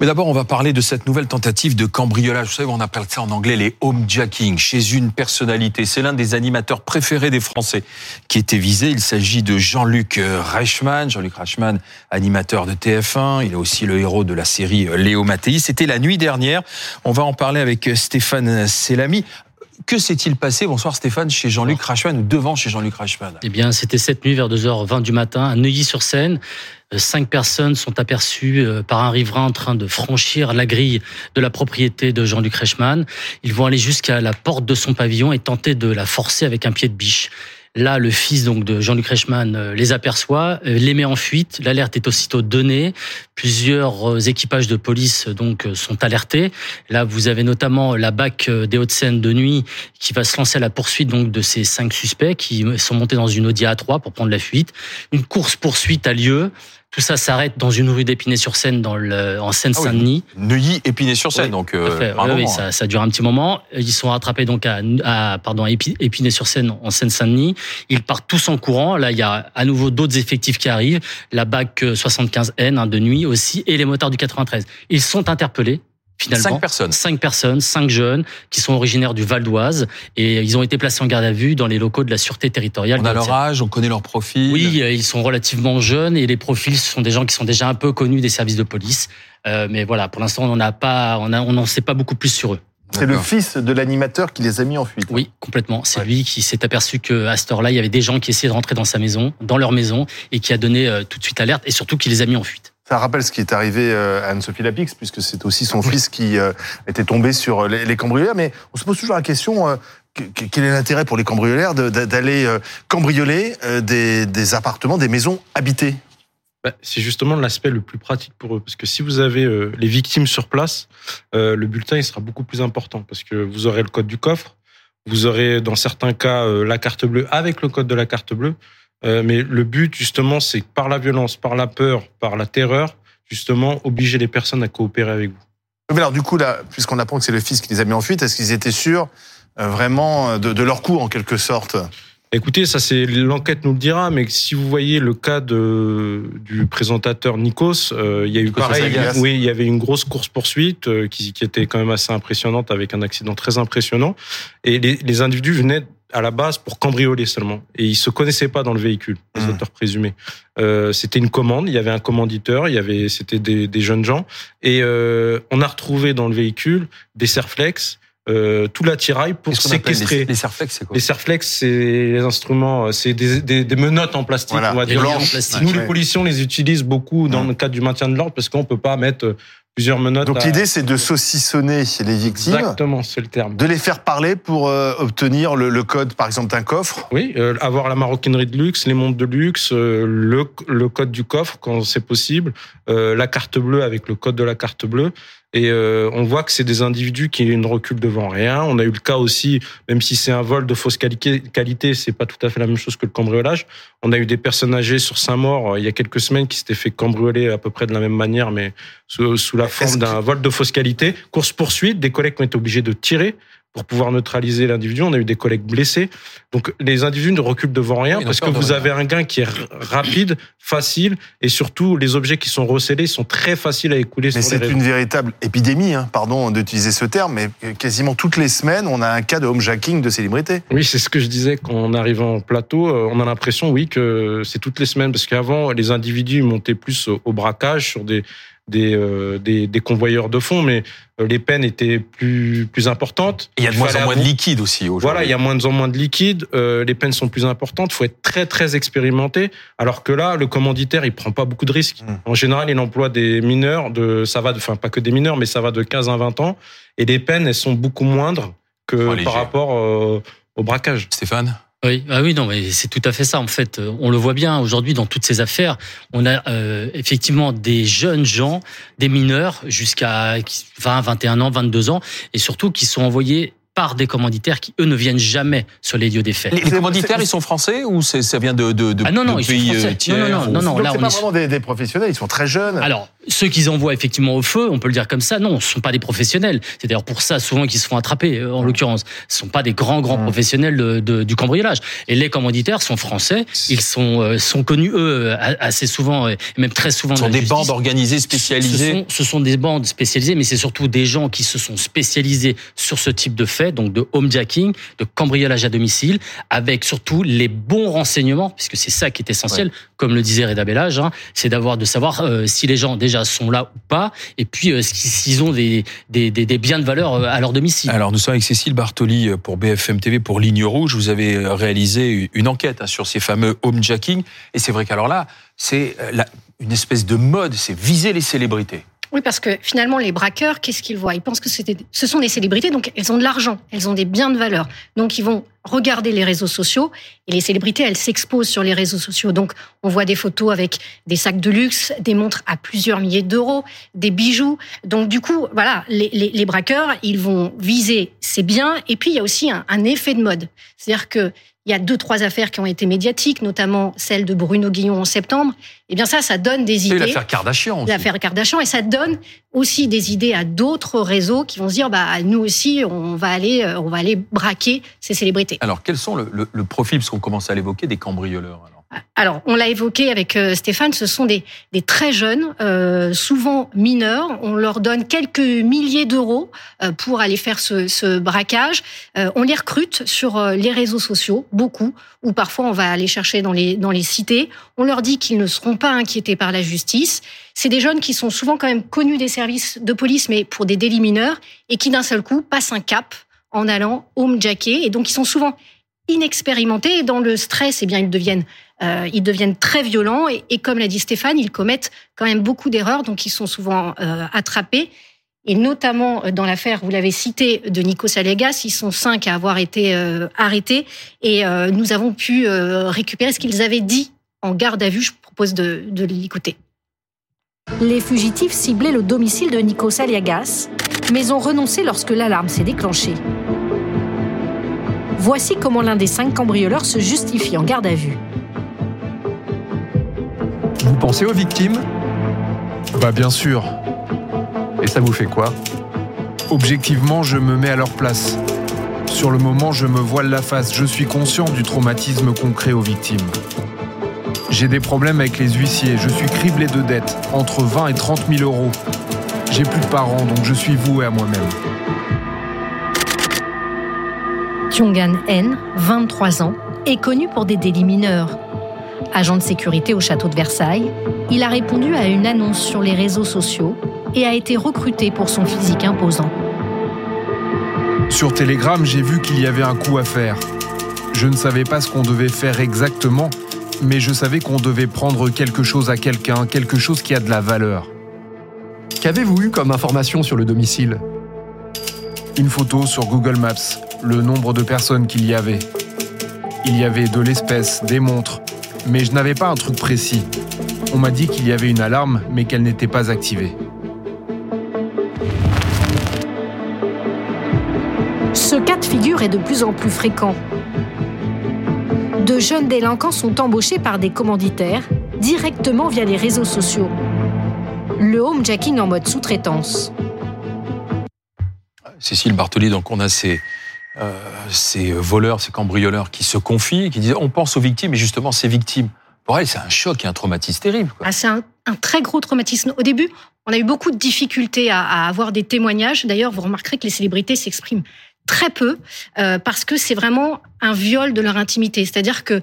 Mais d'abord, on va parler de cette nouvelle tentative de cambriolage. Vous savez, on appelle ça en anglais les homejacking chez une personnalité. C'est l'un des animateurs préférés des Français qui était visé. Il s'agit de Jean-Luc euh, Reichmann. Jean-Luc Reichmann, animateur de TF1. Il est aussi le héros de la série euh, Léo Mattei. C'était la nuit dernière. On va en parler avec euh, Stéphane Selami. Que s'est-il passé, bonsoir Stéphane, chez Jean-Luc Reichmann ou devant chez Jean-Luc Reichmann? Eh bien, c'était cette nuit vers 2h20 du matin à Neuilly-sur-Seine. Euh, cinq personnes sont aperçues euh, par un riverain en train de franchir la grille de la propriété de Jean-Luc Reichmann. Ils vont aller jusqu'à la porte de son pavillon et tenter de la forcer avec un pied de biche. Là, le fils donc de Jean-Luc Reichmann euh, les aperçoit, euh, les met en fuite. L'alerte est aussitôt donnée. Plusieurs euh, équipages de police donc sont alertés. Là, vous avez notamment la BAC des Hauts-de-Seine de nuit qui va se lancer à la poursuite donc de ces cinq suspects qui sont montés dans une Audi A3 pour prendre la fuite. Une course poursuite a lieu. Tout ça s'arrête dans une rue d'Épinay-sur-Seine, dans le, en Seine-Saint-Denis. Ah oui, Neuilly, Épinay-sur-Seine, donc euh, oui, oui, ça, ça, dure un petit moment. Ils sont rattrapés donc à, à pardon, à Épinay-sur-Seine, en Seine-Saint-Denis. Ils partent tous en courant. Là, il y a à nouveau d'autres effectifs qui arrivent. La BAC 75N hein, de nuit aussi, et les motards du 93. Ils sont interpellés finalement. Cinq personnes. Cinq personnes, cinq jeunes qui sont originaires du Val d'Oise et ils ont été placés en garde à vue dans les locaux de la sûreté territoriale. On a leur âge, on connaît leur profil. Oui, euh, ils sont relativement jeunes et les profils ce sont des gens qui sont déjà un peu connus des services de police. Euh, mais voilà, pour l'instant, on n'en pas, on n'en sait pas beaucoup plus sur eux. C'est le fils de l'animateur qui les a mis en fuite. Oui, complètement. C'est ouais. lui qui s'est aperçu qu'à cette heure-là, il y avait des gens qui essayaient de rentrer dans sa maison, dans leur maison, et qui a donné euh, tout de suite alerte, et surtout qui les a mis en fuite. Ça rappelle ce qui est arrivé euh, à Anne-Sophie Lapix, puisque c'est aussi son fils qui euh, était tombé sur les, les cambrioleurs. Mais on se pose toujours la question, euh, quel est l'intérêt pour les cambrioleurs d'aller cambrioler des, appartements, des maisons habitées? Bah, c'est justement l'aspect le plus pratique pour eux. Parce que si vous avez euh, les victimes sur place, euh, le bulletin sera beaucoup plus important. Parce que vous aurez le code du coffre, vous aurez dans certains cas euh, la carte bleue avec le code de la carte bleue. Euh, mais le but justement, c'est par la violence, par la peur, par la terreur, justement, obliger les personnes à coopérer avec vous. Mais alors du coup, là, puisqu'on apprend que c'est le fils qui les a mis en fuite, est-ce qu'ils étaient sûrs vraiment de, de leur coup en quelque sorte? Écoutez, ça c'est l'enquête nous le dira, mais si vous voyez le cas de, du présentateur Nikos, euh, il y a eu pareil, oui, il y avait une grosse course poursuite euh, qui, qui, était quand même assez impressionnante avec un accident très impressionnant, et les, les, individus venaient à la base pour cambrioler seulement, et ils se connaissaient pas dans le véhicule, les mmh. auteurs présumés. Euh, c'était une commande, il y avait un commanditeur, il y avait, c'était des, des, jeunes gens, et euh, on a retrouvé dans le véhicule des serflex euh, tout l'attirail pour séquestrer. Les, les serflex, c'est quoi Les serflex, c'est les instruments, c'est des, des, des, menottes en plastique. Voilà. On va dire. plastique, Nous, ouais. les policiers, on les utilise beaucoup dans mmh. le cadre du maintien de l'ordre parce qu'on peut pas mettre plusieurs menottes. Donc à... l'idée, c'est de saucissonner les victimes. Exactement, c'est le terme. De les faire parler pour euh, obtenir le, le, code, par exemple, d'un coffre. Oui, euh, avoir la maroquinerie de luxe, les montres de luxe, euh, le, le, code du coffre quand c'est possible, la carte bleue avec le code de la carte bleue. Et euh, on voit que c'est des individus qui ne reculent devant rien. On a eu le cas aussi, même si c'est un vol de fausse qualité, c'est pas tout à fait la même chose que le cambriolage. On a eu des personnes âgées sur Saint-Maur euh, il y a quelques semaines qui s'étaient fait cambrioler à peu près de la même manière, mais sous, sous la forme d'un que... vol de fausse qualité. Course poursuite, des collègues ont été obligés de tirer pour pouvoir neutraliser l'individu. On a eu des collègues blessés. Donc les individus ne reculent devant rien oui, parce que vous avez un gain qui est rapide, facile et surtout les objets qui sont recélés sont très faciles à écouler. Mais c'est une véritable épidémie, hein, pardon d'utiliser ce terme, mais quasiment toutes les semaines, on a un cas de homejacking de célébrité. Oui, c'est ce que je disais quand on arrive en plateau. euh, On a l'impression, oui, que c'est toutes les semaines parce qu'avant, les individus montaient plus au braquage sur des des, euh, des, des, convoyeurs de fonds, mais euh, les peines étaient plus, plus importantes. Il y a de moins en moins de liquide aussi aujourd'hui. Voilà, il y a moins en moins de liquide, euh, les peines sont plus importantes, il faut être très très expérimenté, alors que là, le commanditaire, il prend pas beaucoup de risques. Mmh. En général, il emploie des mineurs, de, ça va de, enfin pas que des mineurs, mais ça va de 15 à 20 ans, et les peines, elles sont beaucoup moindres que par rapport euh, au braquage. Stéphane? Oui, ah oui, non, mais c'est tout à fait ça. En fait, on le voit bien aujourd'hui dans toutes ces affaires. On a euh, effectivement des jeunes gens, des mineurs jusqu'à 20, 21 ans, 22 ans, et surtout qui sont envoyés par des commanditaires qui, eux, ne viennent jamais sur les lieux des faits. Les, les commanditaires, ils sont français ou ça vient de, de, de, ah non, non, de ils pays sont français. euh, tiers non, non, non, non, non, là, on pas est vraiment des, des professionnels, ils sont très jeunes. Alors, ceux qu'ils envoient effectivement au feu, on peut le dire comme ça, non, ce sont pas des professionnels. C'est d'ailleurs pour ça souvent qu'ils se font attraper, euh, en l'occurrence. Ce sont pas des grands, grands Mmh. professionnels de- de- du cambriolage. Et les commanditaires sont français. Ils sont, euh, sont connus, eux, assez souvent, et même très souvent. Ce sont des justice. bandes organisées, Ce spécialisées. sont, ce sont des bandes spécialisées, mais c'est surtout des gens qui se sont spécialisés sur ce type de donc de homejacking, de cambriolage à domicile, avec surtout les bons renseignements, puisque c'est ça qui est essentiel, comme le disait Reda Bellage, hein, c'est d'avoir de savoir euh, si les gens déjà sont là ou pas, et puis euh, s'ils ont des, des, des, des biens de valeur euh, à leur domicile. Alors, nous sommes avec Cécile Bartoli pour BFM TV, pour Ligne Rouge. Vous avez réalisé une enquête hein, sur ces fameux homejacking. Et c'est vrai qu'alors là, c'est une espèce de mode, c'est viser les célébrités. Oui, parce que finalement, les braqueurs, qu'est-ce qu'ils voient? Ils pensent que ce sont des célébrités, donc elles ont de l'argent, elles ont des biens de valeur. Donc ils vont regarder les réseaux sociaux, et les célébrités, elles s'exposent sur les réseaux sociaux. Donc on voit des photos avec des sacs de luxe, des montres à plusieurs milliers d'euros, des bijoux. Donc du coup, voilà, les, les- les braqueurs, ils vont viser ces biens, et puis il y a aussi un, un effet de mode. C'est-à-dire que il y a deux, trois affaires qui ont été médiatiques, notamment celle de Bruno Guillon en septembre. Eh bien ça, ça donne des idées l'affaire Kardashian aussi. l'affaire Kardashian et ça donne aussi des idées à d'autres réseaux qui vont se dire bah nous aussi on va aller euh, on va aller braquer ces célébrités. Alors, quels sont le, le- le profil, parce qu'on commence à l'évoquer, des cambrioleurs alors Alors on l'a évoqué avec euh, Stéphane, ce sont des des très jeunes, euh, souvent mineurs. On leur donne quelques milliers d'euros euh, pour aller faire ce, ce braquage. Euh, on les recrute sur euh, les réseaux sociaux, beaucoup, ou parfois on va aller chercher dans les dans les cités. On leur dit qu'ils ne seront pas inquiétés par la justice. C'est des jeunes qui sont souvent quand même connus des services de police, mais pour des délits mineurs, et qui d'un seul coup passent un cap en allant homejacker. Et donc ils sont souvent inexpérimentés et dans le stress, eh bien ils deviennent euh, ils deviennent très violents et, comme l'a dit Stéphane, ils commettent quand même beaucoup d'erreurs, donc ils sont souvent euh, attrapés. Et notamment euh, dans l'affaire, vous l'avez cité, de Nico Salegas, ils sont cinq à avoir été arrêtés et nous avons pu récupérer ce qu'ils avaient dit en garde à vue. Je propose de, de l'écouter. Les fugitifs ciblaient le domicile de Nikos Aliagas, mais ont renoncé lorsque l'alarme s'est déclenchée. Voici comment l'un des cinq cambrioleurs se justifie en garde à vue. Vous pensez aux victimes? Bah bien sûr. Et ça vous fait quoi? Objectivement, je me mets à leur place. Sur le moment, je me voile la face. Je suis conscient du traumatisme qu'on crée aux victimes. J'ai des problèmes avec les huissiers. Je suis criblé de dettes, entre 20 et 30 000 euros. J'ai plus de parents, donc je suis voué à moi-même. Kyongan N, 23 ans, est connu pour des délits mineurs. Agent de sécurité au château de Versailles, il a répondu à une annonce sur les réseaux sociaux et a été recruté pour son physique imposant. Sur Telegram, j'ai vu qu'il y avait un coup à faire. Je ne savais pas ce qu'on devait faire exactement, mais je savais qu'on devait prendre quelque chose à quelqu'un, quelque chose qui a de la valeur. Qu'avez-vous eu comme information sur le domicile? Une photo sur Google Maps, le nombre de personnes qu'il y avait. Il y avait de l'espèce, des montres, mais je n'avais pas un truc précis. On m'a dit qu'il y avait une alarme, mais qu'elle n'était pas activée. Ce cas de figure est de plus en plus fréquent. De jeunes délinquants sont embauchés par des commanditaires directement via les réseaux sociaux. Le homejacking en mode sous-traitance. Cécile Bartoli, donc on a ces, euh, ces voleurs, ces cambrioleurs qui se confient, qui disent on pense aux victimes, et justement ces victimes, pour elles c'est un choc et un traumatisme terrible. Ah, c'est un, très gros traumatisme. Au début, on a eu beaucoup de difficultés à, à avoir des témoignages. D'ailleurs, vous remarquerez que les célébrités s'expriment très peu euh, parce que c'est vraiment un viol de leur intimité. C'est-à-dire que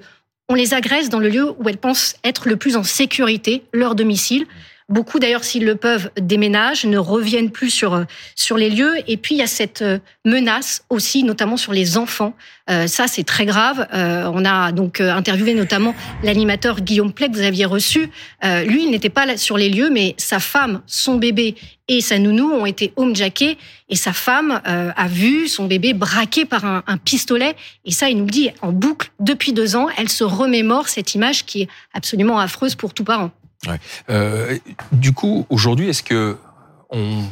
on les agresse dans le lieu où elles pensent être le plus en sécurité, leur domicile. Beaucoup d'ailleurs, s'ils le peuvent, déménagent, ne reviennent plus sur euh, sur les lieux. Et puis il y a cette euh, menace aussi, notamment sur les enfants. Euh, ça, c'est très grave. Euh, on a donc euh, interviewé notamment l'animateur Guillaume Plec que vous aviez reçu. Euh, lui, il n'était pas là sur les lieux, mais sa femme, son bébé et sa nounou ont été homejackés. Et sa femme euh, a vu son bébé braqué par un, un pistolet. Et ça, il nous le dit en boucle depuis deux ans. Elle se remémore cette image qui est absolument affreuse pour tout parent. Euh, du coup, aujourd'hui, est-ce que on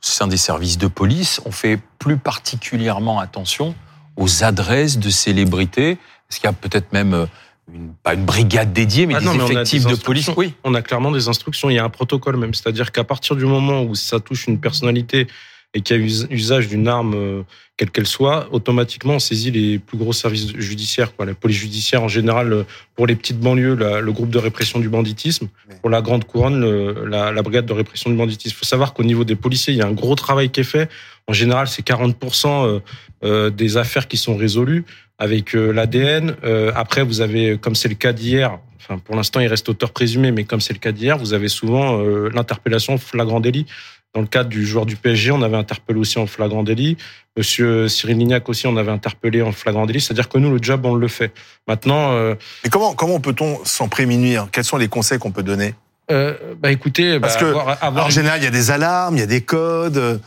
sein des services de police, on fait plus particulièrement attention aux adresses de célébrités? Est-ce qu'il y a peut-être même euh, une, pas une brigade dédiée, mais Ah des non, mais effectifs des de police? Oui. On a clairement des instructions. Il y a un protocole même. C'est-à-dire qu'à partir du moment où ça touche une personnalité et qu'il y a us- usage d'une arme, euh, quelle qu'elle soit, automatiquement on saisit les plus gros services judiciaires. Quoi. La police judiciaire en général, euh, pour les petites banlieues, la- le groupe de répression du banditisme. Pour la grande couronne, le- la, la brigade de répression du banditisme. Il faut savoir qu'au niveau des policiers, il y a un gros travail qui est fait. En général, c'est 40% euh, des affaires qui sont résolues avec l'ADN. Après, vous avez, comme c'est le cas d'hier, enfin pour l'instant il reste auteur présumé, mais comme c'est le cas d'hier, vous avez souvent l'interpellation flagrant délit. Dans le cadre du joueur du PSG, on avait interpellé aussi en flagrant délit. Monsieur Cyril Lignac aussi, on avait interpellé en flagrant délit. C'est-à-dire que nous, le job, on le fait. Maintenant, euh, Et comment, comment peut-on s'en prémunir? Quels sont les conseils qu'on peut donner? Euh, bah écoutez, Parce bah, que, avoir, Alors, avoir En général, il y a des alarmes, il y a des codes.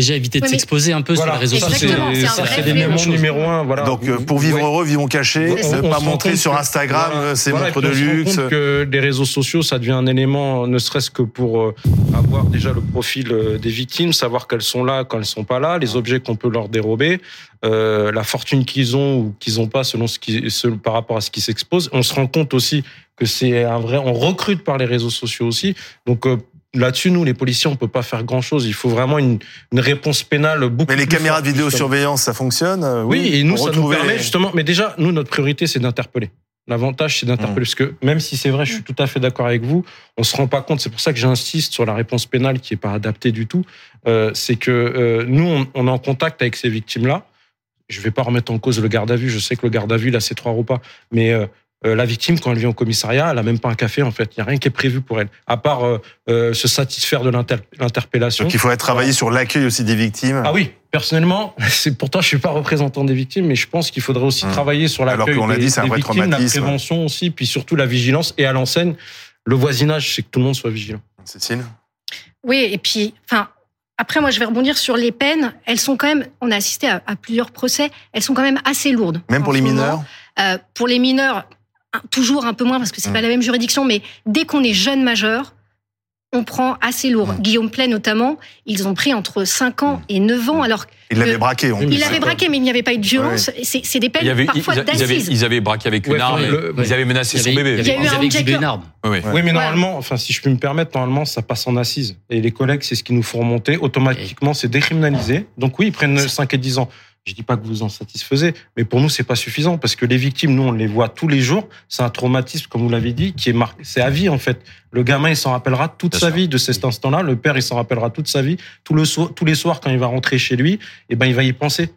Déjà éviter de Oui, s'exposer un peu voilà, sur les réseaux sociaux. C'est l'élément numéro un. Voilà. Donc, euh, pour vivre ouais. heureux, vivons cachés. Ne pas se montrer sur Instagram voilà, ses voilà, montres de puis on se rend luxe. compte que les réseaux sociaux, ça devient un élément, ne serait-ce que pour euh, avoir déjà le profil euh, des victimes, savoir qu'elles sont là quand elles sont pas là, les objets qu'on peut leur dérober, euh, la fortune qu'ils ont ou qu'ils ont pas selon ce qui, selon- par rapport à ce qui s'expose. On se rend compte aussi que c'est un vrai, on recrute par les réseaux sociaux aussi. Donc euh, Là-dessus, nous, les policiers, on peut pas faire grand-chose. Il faut vraiment une, une réponse pénale beaucoup. Mais les plus caméras de forte, vidéosurveillance, ça fonctionne euh, Oui, et nous, ça nous permet les- justement. Mais déjà, nous, notre priorité, c'est d'interpeller. L'avantage, c'est d'interpeller. Parce que même si c'est vrai, je suis tout à fait d'accord avec vous, on se rend pas compte. C'est pour ça que j'insiste sur la réponse pénale qui est pas adaptée du tout. Euh, c'est que euh, nous, on, on est en contact avec ces victimes-là. Je vais pas remettre en cause le garde à vue. Je sais que le garde à vue, là, c'est trois repas. Mais euh, la victime, quand elle vient au commissariat, elle a même pas un café, en fait. Il y a rien qui est prévu pour elle. À part euh, euh, se satisfaire de l'inter- l'interpellation. Donc il faudrait travailler sur l'accueil aussi des victimes. Ah oui, personnellement, c'est pourtant je suis pas représentant des victimes, mais je pense qu'il faudrait aussi Hum. travailler sur Alors l'accueil qu'on l'a des, dit, c'est un des victimes, la traumatisme. prévention aussi, puis surtout la vigilance et à l'enseigne, le voisinage, c'est que tout le monde soit vigilant. Cécile? Oui, et puis, enfin, après, moi, je vais rebondir sur les peines. Elles sont quand même, on a assisté à, à plusieurs procès, elles sont quand même assez lourdes. Même pour les moment. mineurs? Euh, pour les mineurs, toujours un peu moins parce que c'est Mm. pas la même juridiction, mais dès qu'on est jeune majeur, on prend assez lourd. Guillaume Play notamment, ils ont pris entre 5 ans et 9 ans. Alors, Il l'avait braqué. en Il plus. il avait braqué, mais il n'y avait pas eu de violence. C'est c'est des peines Il y avait, ils, parfois ils avaient, d'assises. ils avaient braqué avec une Ouais, arme, ils avaient menacé Il y son avait- bébé. Il y a eu ils un avaient exhibé hijacker. une arme. Oui, oui. Ouais. Oui, mais normalement, enfin, si je puis me permettre, normalement, ça passe en assise. Et les collègues, c'est ce qui nous font remonter. Automatiquement, c'est décriminalisé. Donc oui, ils prennent 5 et 10 ans. Je dis pas que vous en satisfaisez, mais pour nous, c'est pas suffisant parce que les victimes, nous, on les voit tous les jours. C'est un traumatisme, comme vous l'avez dit, qui est marqué. C'est à vie, en fait. Le gamin, il s'en rappellera toute Bien sa sûr. vie de cet instant-là. Le père, il s'en rappellera toute sa vie. Tout le soir, tous les soirs, quand il va rentrer chez lui, eh ben, il va y penser.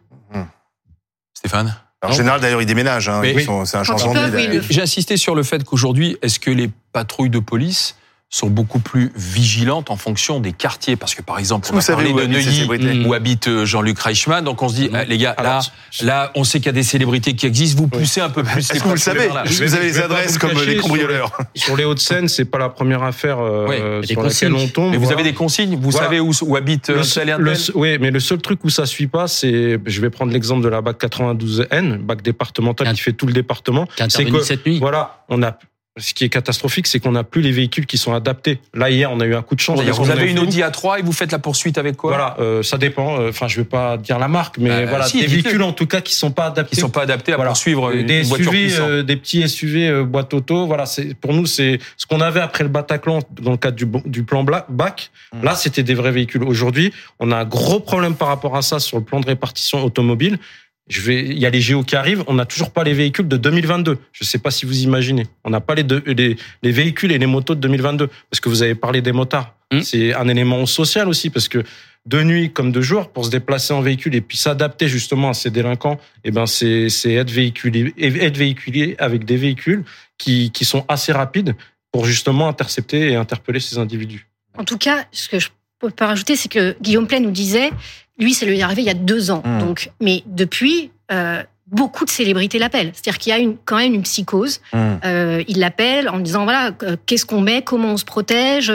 Stéphane En général, d'ailleurs, ils déménagent. hein. Sont- C'est un changement de vie. oui, J'ai insisté sur le fait qu'aujourd'hui, est-ce que les patrouilles de police sont beaucoup plus vigilantes en fonction des quartiers Parce que par exemple, on Vous a parlé de Neuilly, où habite euh, Jean-Luc Reichmann, donc on se dit, Mm. ah, les gars, là, Alors, là, on sait qu'il y a des célébrités qui existent, vous poussez un peu plus Est-ce que vous le savez. Est-ce que Je vous avez je les adresses vous comme les cambrioleurs Sur les Hauts-de-Seine, c'est pas la première affaire euh, Oui, sur laquelle consignes. on tombe. Mais vous Voilà. avez des consignes, vous Voilà. savez où, où habite euh, Le seul- oui, mais le seul truc où ça suit pas, c'est, je vais prendre l'exemple de la BAC 92N, BAC départemental Qui fait tout le département. qui cette nuit. voilà, on a, ce qui est catastrophique, c'est qu'on n'a plus les véhicules qui sont adaptés. Là, hier, on a eu un coup de chance. Vous avez une. Audi A3 et vous faites la poursuite avec quoi Voilà, euh, ça dépend. euh, Enfin, je vais pas dire la marque, mais Bah, voilà, si, des véhicules en tout cas qui sont pas adaptés. Qui sont pas adaptés à Voilà. poursuivre une, des voiture SUV, euh, des petits SUV euh, boîte auto. Voilà, c'est pour nous c'est ce qu'on avait après le Bataclan dans le cadre du, du plan BAC. Mmh. Là, c'était des vrais véhicules. Aujourd'hui, on a un gros problème par rapport à ça sur le plan de répartition automobile. Je vais, il y a les Géo qui arrivent. On n'a toujours pas les véhicules de 2022. Je sais pas si vous imaginez. On n'a pas les, deux- les, les véhicules et les motos de 2022 parce que vous avez parlé des motards. Mmh. C'est un élément social aussi parce que de nuit comme de jour pour se déplacer en véhicule et puis s'adapter justement à ces délinquants eh ben c'est c'est être véhiculé être véhiculé avec des véhicules qui qui sont assez rapides pour justement intercepter et interpeller ces individus. En tout cas, ce que je peux pas rajouter, c'est que Guillaume Play nous disait, lui, c'est lui est arrivé il y a deux ans. Mm. Donc, mais depuis, euh, beaucoup de célébrités l'appellent. C'est-à-dire qu'il y a une, quand même une psychose. Hum. Euh, ils l'appellent en disant voilà, euh, qu'est-ce qu'on met, comment on se protège?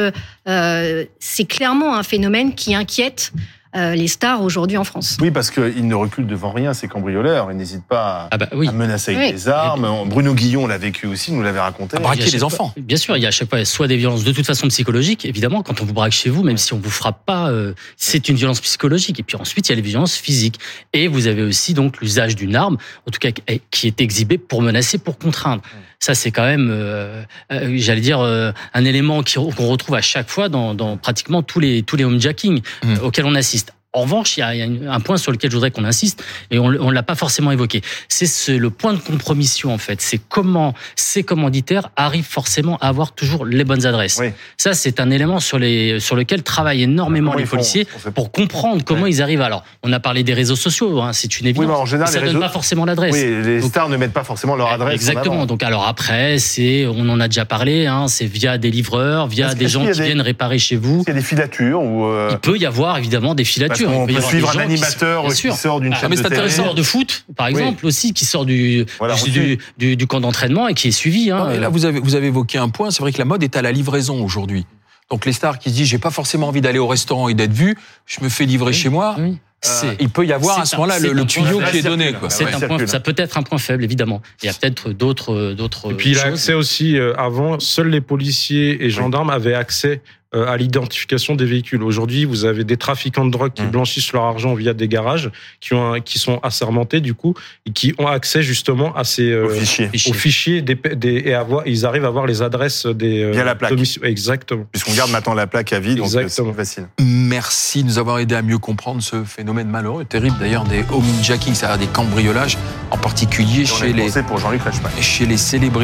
Euh, c'est clairement un phénomène qui inquiète euh, les stars aujourd'hui en France. Oui, parce qu'ils ne reculent devant rien, ces cambrioleurs. Ils n'hésitent pas à, Ah bah oui. à menacer avec Oui. des armes. Bruno Guillon l'a vécu aussi, nous l'avait raconté. À braquer Il y a à les chaque enfants. fois- bien sûr, il y a à chaque fois soit des violences de toute façon psychologiques, évidemment, quand on vous braque chez vous, même si on vous frappe pas, euh, c'est une violence psychologique. Et puis ensuite, il y a les violences physiques. Et vous avez aussi donc l'usage d'une arme, en tout cas qui est exhibée pour menacer, pour contraindre. Ça, c'est quand même, euh, euh, j'allais dire, euh, un élément qu'on retrouve à chaque fois dans, dans pratiquement tous les tous les homejacking Mm. euh, auxquels on assiste. En revanche, il y a, il y a une- un point sur lequel je voudrais qu'on insiste, et on ne l'a pas forcément évoqué. C'est ce- le point de compromission, en fait. C'est comment ces commanditaires arrivent forcément à avoir toujours les bonnes adresses. Oui. Ça, c'est un élément sur, les, sur lequel travaillent énormément les font policiers pour comprendre comment ils arrivent. Alors, on a parlé des réseaux sociaux, hein, c'est une Oui, évidence. mais en général, mais ça les donne pas forcément l'adresse. Oui, les Donc- stars ne mettent pas forcément leur adresse. en Exactement. Donc alors après, c'est, on en a déjà parlé, hein, c'est via des livreurs, via des gens qui des- viennent réparer chez vous. Il y a des filatures ou. euh, Il peut y avoir évidemment des filatures. Qu'on Il peut suivre un qui- animateur qui sort d'une Ah, chaîne mais de c'est télé. intéressant. de foot, par Oui. exemple, aussi, qui sort du, Voilà, du, reçu. du, du- du camp d'entraînement et qui est suivi. Hein. Non, mais là, vous avez, vous avez évoqué un point. C'est vrai que la mode est à la livraison aujourd'hui. Donc les stars qui se disent j'ai pas forcément envie d'aller au restaurant et d'être vu, je me fais livrer Oui. chez moi. Oui. Euh, il peut y avoir à ce un- moment-là le, tuyau faible. qui est donné. Circule. Quoi. C'est Ouais, un circule. point, ça peut être un point faible, évidemment. Il y a peut-être d'autres, d'autres Et puis il a choses. accès aussi, euh, avant, seuls les policiers et gendarmes avaient accès à l'identification des véhicules. Aujourd'hui, vous avez des trafiquants de drogue qui Mm. blanchissent leur argent via des garages, qui, ont un- qui sont assermentés du coup, et qui ont accès justement à ces euh, Au fichier. Fichier. aux fichiers des, des- et à voir, ils arrivent à voir les adresses des euh, Via la plaque. domiciles. Exactement. Puisqu'on garde maintenant la plaque à vie, donc euh, c'est facile. Merci de nous avoir aidé à mieux comprendre ce phénomène malheureux, terrible d'ailleurs des homejacking, c'est-à-dire des cambriolages, en particulier Et chez les, pour Jean-Luc chez les célébrités.